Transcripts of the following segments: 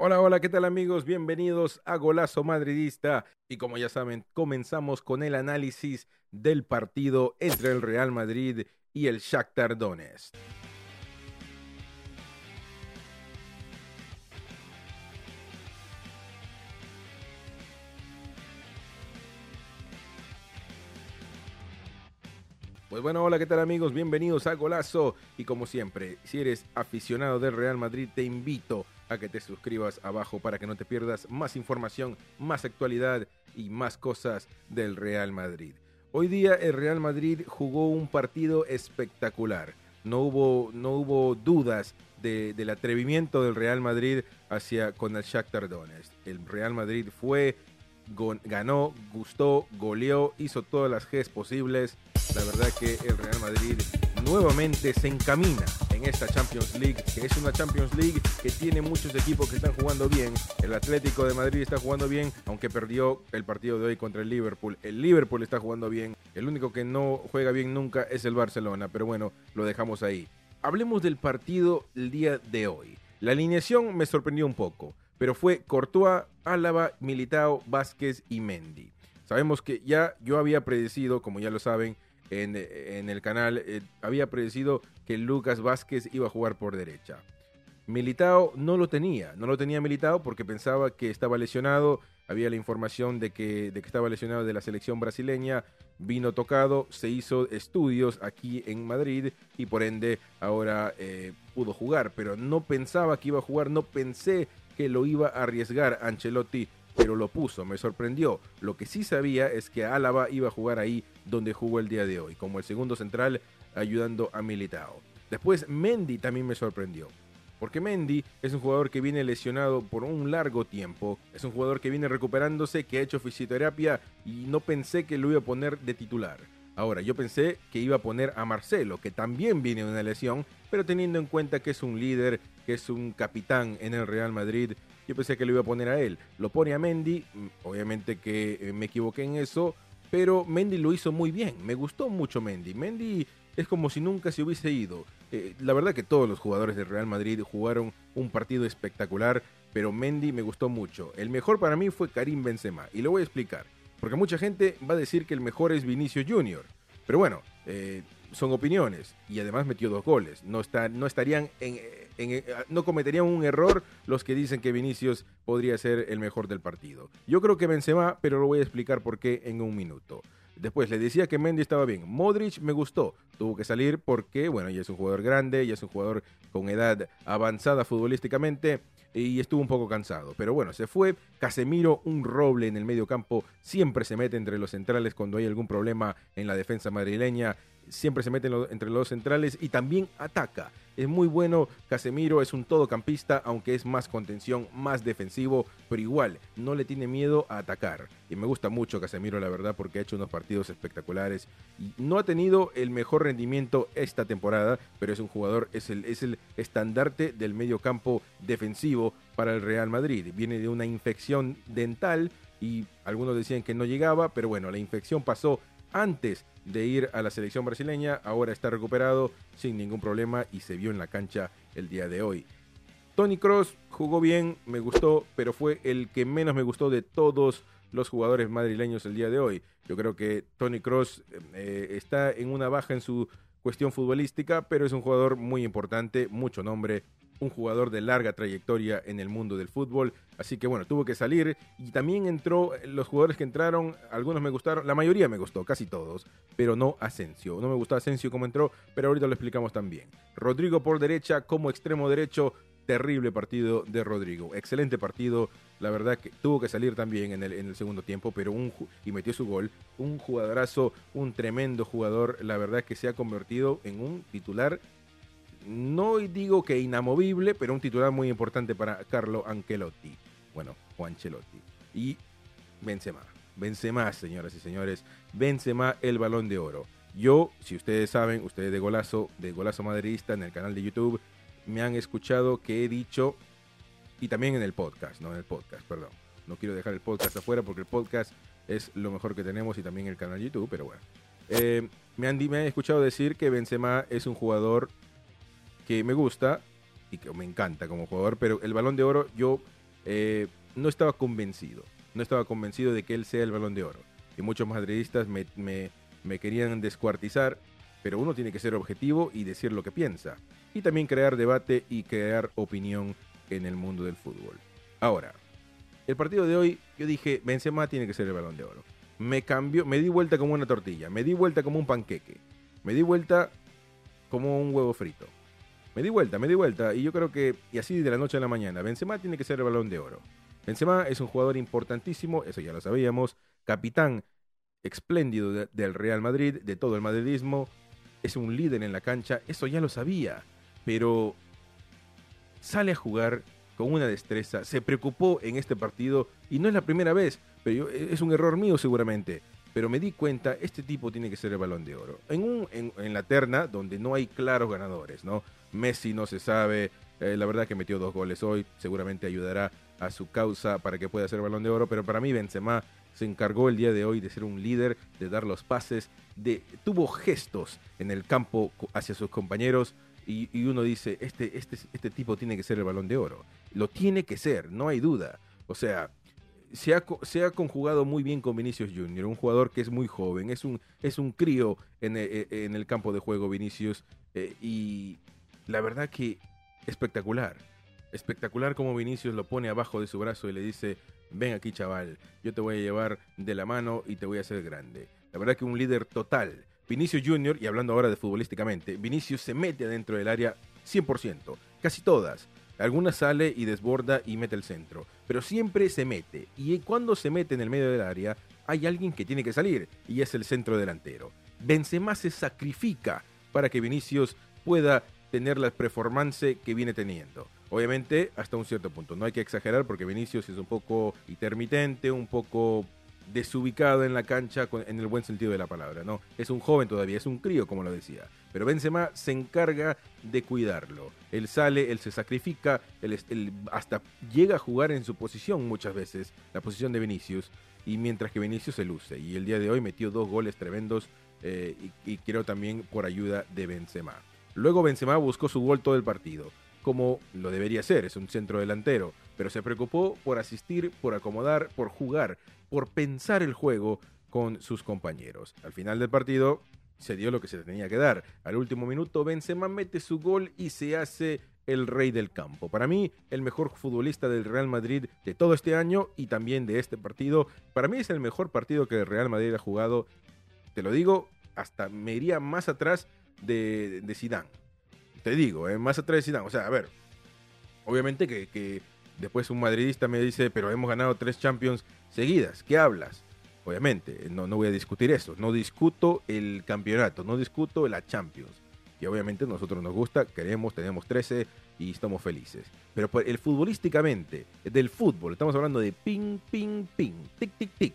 Hola, hola, ¿qué tal amigos? Bienvenidos a Golazo Madridista. Y como ya saben, comenzamos con el análisis del partido entre el Real Madrid y el Shakhtar Donetsk. Pues bueno, hola, ¿qué tal amigos? Bienvenidos a Golazo. Y como siempre, si eres aficionado del Real Madrid, te invito a que te suscribas abajo para que no te pierdas más información, más actualidad y más cosas del Real Madrid. Hoy día el Real Madrid jugó un partido espectacular. No hubo, no hubo dudas de, del atrevimiento del Real Madrid hacia con el Shakhtar Donetsk. El Real Madrid fue, ganó, gustó, goleó, hizo todas las Gs posibles la verdad que el Real Madrid nuevamente se encamina en esta Champions League, que es una Champions League que tiene muchos equipos que están jugando bien. El Atlético de Madrid está jugando bien, aunque perdió el partido de hoy contra el Liverpool. El Liverpool está jugando bien. El único que no juega bien nunca es el Barcelona, pero bueno, lo dejamos ahí. Hablemos del partido el día de hoy. La alineación me sorprendió un poco, pero fue Courtois, Álava, Militao, Vázquez y Mendy. Sabemos que ya yo había predecido, como ya lo saben, en, el canal, eh, había predecido que Lucas Vázquez iba a jugar por derecha. Militao no lo tenía, no lo tenía Militao porque pensaba que estaba lesionado, había la información de que, de que estaba lesionado de la selección brasileña, vino tocado, se hizo estudios aquí en Madrid y por ende ahora eh, pudo jugar, pero no pensaba que iba a jugar, no pensé que lo iba a arriesgar Ancelotti pero lo puso, me sorprendió. Lo que sí sabía es que Álava iba a jugar ahí donde jugó el día de hoy, como el segundo central ayudando a Militao. Después Mendy también me sorprendió. Porque Mendy es un jugador que viene lesionado por un largo tiempo, es un jugador que viene recuperándose, que ha hecho fisioterapia y no pensé que lo iba a poner de titular. Ahora, yo pensé que iba a poner a Marcelo, que también viene de una lesión, pero teniendo en cuenta que es un líder, que es un capitán en el Real Madrid, yo pensé que lo iba a poner a él. Lo pone a Mendy, mm, obviamente que eh, me equivoqué en eso, pero Mendy lo hizo muy bien. Me gustó mucho Mendy. Mendy es como si nunca se hubiese ido. Eh, la verdad que todos los jugadores del Real Madrid jugaron un partido espectacular, pero Mendy me gustó mucho. El mejor para mí fue Karim Benzema, y lo voy a explicar. Porque mucha gente va a decir que el mejor es Vinicio Junior. Pero bueno, eh, son opiniones. Y además metió dos goles. No, está, no estarían en, no cometerían un error los que dicen que Vinicius podría ser el mejor del partido. Yo creo que Benzema, pero lo voy a explicar por qué en un minuto. Después le decía que Mendy estaba bien. Modric me gustó. Tuvo que salir porque, bueno, ya es un jugador grande, ya es un jugador con edad avanzada futbolísticamente y estuvo un poco cansado. Pero bueno, se fue. Casemiro, un roble en el medio campo, siempre se mete entre los centrales cuando hay algún problema en la defensa madrileña. Siempre se mete entre los centrales y también ataca. Es muy bueno, Casemiro es un todocampista, aunque es más contención, más defensivo, pero igual, no le tiene miedo a atacar. Y me gusta mucho Casemiro, la verdad, porque ha hecho unos partidos espectaculares. No ha tenido el mejor rendimiento esta temporada, pero es un jugador, es el, es el estandarte del medio campo defensivo para el Real Madrid. Viene de una infección dental y algunos decían que no llegaba, pero bueno, la infección pasó antes de ir a la selección brasileña, ahora está recuperado sin ningún problema y se vio en la cancha el día de hoy. Tony Cross jugó bien, me gustó, pero fue el que menos me gustó de todos los jugadores madrileños el día de hoy. Yo creo que Tony Cross eh, está en una baja en su cuestión futbolística, pero es un jugador muy importante, mucho nombre, un jugador de larga trayectoria en el mundo del fútbol. Así que bueno, tuvo que salir y también entró los jugadores que entraron, algunos me gustaron, la mayoría me gustó, casi todos, pero no Asensio. No me gustó Asensio como entró, pero ahorita lo explicamos también. Rodrigo por derecha como extremo derecho, terrible partido de Rodrigo. Excelente partido, la verdad que tuvo que salir también en el, en el segundo tiempo, pero un y metió su gol. Un jugadorazo, un tremendo jugador, la verdad que se ha convertido en un titular no digo que inamovible, pero un titular muy importante para Carlo Ancelotti. Bueno, Juan Ancelotti. Y Benzema. Benzema, señoras y señores. Benzema, el balón de oro. Yo, si ustedes saben, ustedes de Golazo, de Golazo Madridista en el canal de YouTube, me han escuchado que he dicho, y también en el podcast, no en el podcast, perdón. No quiero dejar el podcast afuera porque el podcast es lo mejor que tenemos y también el canal de YouTube, pero bueno. Eh, me, han, me han escuchado decir que Benzema es un jugador que me gusta y que me encanta como jugador, pero el balón de oro yo eh, no estaba convencido. No estaba convencido de que él sea el balón de oro. Y muchos madridistas me, querían descuartizar, pero uno tiene que ser objetivo y decir lo que piensa. Y también crear debate y crear opinión en el mundo del fútbol. Ahora, el partido de hoy, yo dije, Benzema tiene que ser el balón de oro. Me cambió, me di vuelta como una tortilla, me di vuelta como un panqueque, me di vuelta como un huevo frito. Me di vuelta, me di vuelta, y yo creo que, y así de la noche a la mañana, Benzema tiene que ser el balón de oro. Benzema es un jugador importantísimo, eso ya lo sabíamos, capitán espléndido del Real Madrid, de todo el madridismo, es un líder en la cancha, eso ya lo sabía, pero sale a jugar con una destreza, se preocupó en este partido y no es la primera vez, pero es un error mío seguramente. Pero me di cuenta, este tipo tiene que ser el balón de oro. En, un, en, la terna donde no hay claros ganadores, ¿no? Messi no se sabe, eh, la verdad que metió dos goles hoy, seguramente ayudará a su causa para que pueda ser balón de oro, pero para mí Benzema se encargó el día de hoy de ser un líder, de dar los pases, de tuvo gestos en el campo hacia sus compañeros, y, uno dice, este, este, este tipo tiene que ser el balón de oro. Lo tiene que ser, no hay duda. O sea, se ha, se ha, conjugado muy bien con Vinicius Junior, un jugador que es muy joven, es un, es un crío en, e, e, en el campo de juego Vinicius. Eh, y la verdad que espectacular, espectacular como Vinicius lo pone abajo de su brazo y le dice, ven aquí chaval, yo te voy a llevar de la mano y te voy a hacer grande. La verdad que un líder total, Vinicius Junior, y hablando ahora de futbolísticamente, Vinicius se mete adentro del área 100%, casi todas. Algunas sale y desborda y mete el centro, pero siempre se mete. Y cuando se mete en el medio del área, hay alguien que tiene que salir, y es el centro delantero. Benzema se sacrifica para que Vinicius pueda tener la performance que viene teniendo. Obviamente, hasta un cierto punto. No hay que exagerar porque Vinicius es un poco intermitente, un poco desubicado en la cancha en el buen sentido de la palabra, ¿no? Es un joven todavía, es un crío, como lo decía. Pero Benzema se encarga de cuidarlo. Él sale, él se sacrifica, él, hasta llega a jugar en su posición muchas veces, la posición de Vinicius, y mientras que Vinicius se luce. Y el día de hoy metió dos goles tremendos eh, y, y creo también por ayuda de Benzema. Luego Benzema buscó su gol todo el partido, como lo debería ser, es un centro delantero, pero se preocupó por asistir, por acomodar, por jugar, por pensar el juego con sus compañeros. Al final del partido se dio lo que se tenía que dar. Al último minuto Benzema mete su gol y se hace el rey del campo. Para mí, el mejor futbolista del Real Madrid de todo este año y también de este partido. Para mí es el mejor partido que el Real Madrid ha jugado. Te lo digo, hasta me iría más atrás de, de Zidane. Te digo, eh, más atrás de Zidane. O sea, a ver, obviamente que Después un madridista me dice, pero hemos ganado tres Champions seguidas. ¿Qué hablas? Obviamente, no, no voy a discutir eso. No discuto el campeonato, no discuto la Champions. Y obviamente nosotros nos gusta, queremos, tenemos 13 y estamos felices. Pero el futbolísticamente, del fútbol, estamos hablando de ping, ping, ping, tic, tic, tic.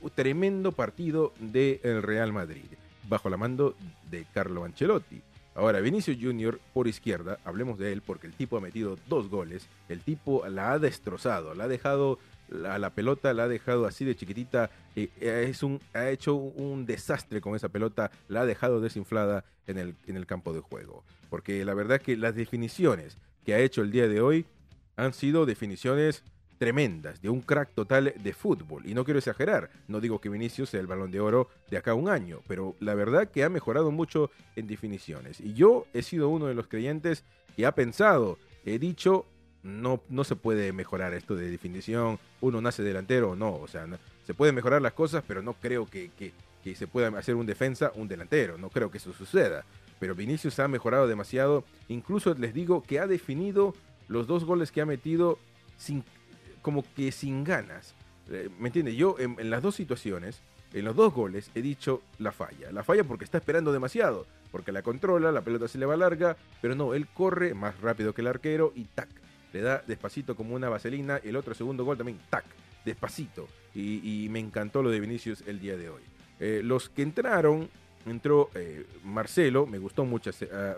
Un tremendo partido del Real Madrid, bajo la mando de Carlo Ancelotti. Ahora, Vinicius Junior por izquierda, hablemos de él porque el tipo ha metido dos goles, el tipo la ha destrozado, la ha dejado a la pelota, la ha dejado así de chiquitita, eh, es un, ha hecho un desastre con esa pelota, la ha dejado desinflada en el, en el campo de juego. Porque la verdad que las definiciones que ha hecho el día de hoy han sido definiciones tremendas, de un crack total de fútbol. Y no quiero exagerar, no digo que Vinicius sea el balón de oro de acá a un año, pero la verdad que ha mejorado mucho en definiciones. Y yo he sido uno de los creyentes que ha pensado, he dicho, no, no se puede mejorar esto de definición, uno nace delantero o no, o sea, se pueden mejorar las cosas, pero no creo que, que, que se pueda hacer un defensa un delantero, no creo que eso suceda. Pero Vinicius ha mejorado demasiado, incluso les digo que ha definido los dos goles que ha metido sin como que sin ganas. Eh, ¿Me entiendes? Yo en, las dos situaciones, en los dos goles, he dicho la falla. La falla porque está esperando demasiado, porque la controla, la pelota se le va larga, pero no, él corre más rápido que el arquero y tac, le da despacito como una vaselina. El otro segundo gol también, tac, despacito. Y, me encantó lo de Vinicius el día de hoy. Eh, los que entraron, entró eh, Marcelo, me gustó mucho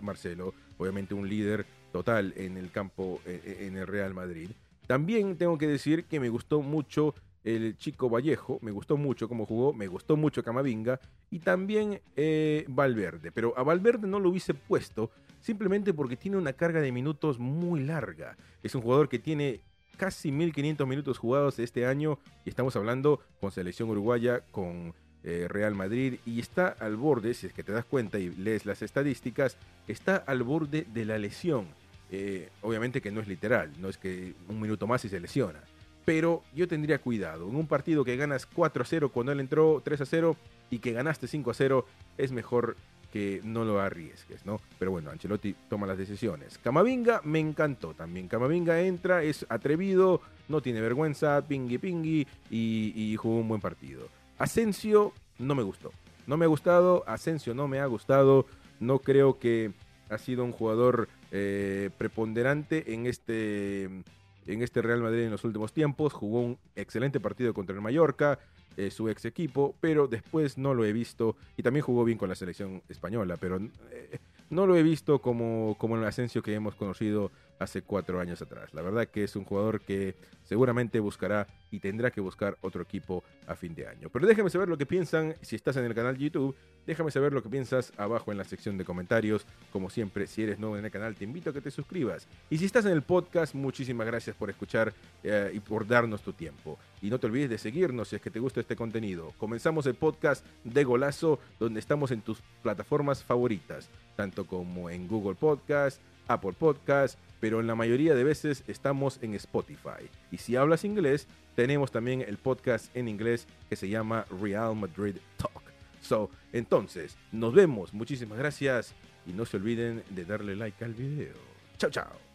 Marcelo, obviamente un líder total en el campo, en el Real Madrid. También tengo que decir que me gustó mucho el chico Vallejo, me gustó mucho cómo jugó, me gustó mucho Camavinga y también eh, Valverde. Pero a Valverde no lo hubiese puesto simplemente porque tiene una carga de minutos muy larga. Es un jugador que tiene casi 1500 minutos jugados este año y estamos hablando con selección uruguaya, con eh, Real Madrid y está al borde, si es que te das cuenta y lees las estadísticas, está al borde de la lesión. Eh, obviamente que no es literal, no es que un minuto más y se lesiona. Pero yo tendría cuidado. En un partido que ganas 4 a 0 cuando él entró 3 a 0 y que ganaste 5 a 0, es mejor que no lo arriesgues, ¿no? Pero bueno, Ancelotti toma las decisiones. Camavinga me encantó también. Camavinga entra, es atrevido, no tiene vergüenza, pingui pingui y, y jugó un buen partido. Asensio no me gustó. No me ha gustado, Asensio no me ha gustado. No creo que ha sido un jugador eh, preponderante en este, en este Real Madrid en los últimos tiempos. Jugó un excelente partido contra el Mallorca, eh, su ex equipo, pero después no lo he visto. Y también jugó bien con la selección española, pero eh, no lo he visto como, como el Asensio que hemos conocido hace cuatro años atrás. La verdad que es un jugador que seguramente buscará y tendrá que buscar otro equipo a fin de año. Pero déjame saber lo que piensan si estás en el canal YouTube. Déjame saber lo que piensas abajo en la sección de comentarios. Como siempre, si eres nuevo en el canal, te invito a que te suscribas. Y si estás en el podcast, muchísimas gracias por escuchar eh, y por darnos tu tiempo. Y no te olvides de seguirnos si es que te gusta este contenido. Comenzamos el podcast de Golazo, donde estamos en tus plataformas favoritas, tanto como en Google Podcast, Apple Podcast, pero en la mayoría de veces estamos en Spotify. Y si hablas inglés, tenemos también el podcast en inglés que se llama Real Madrid Talk. So, entonces, nos vemos. Muchísimas gracias y no se olviden de darle like al video. Chao, chao.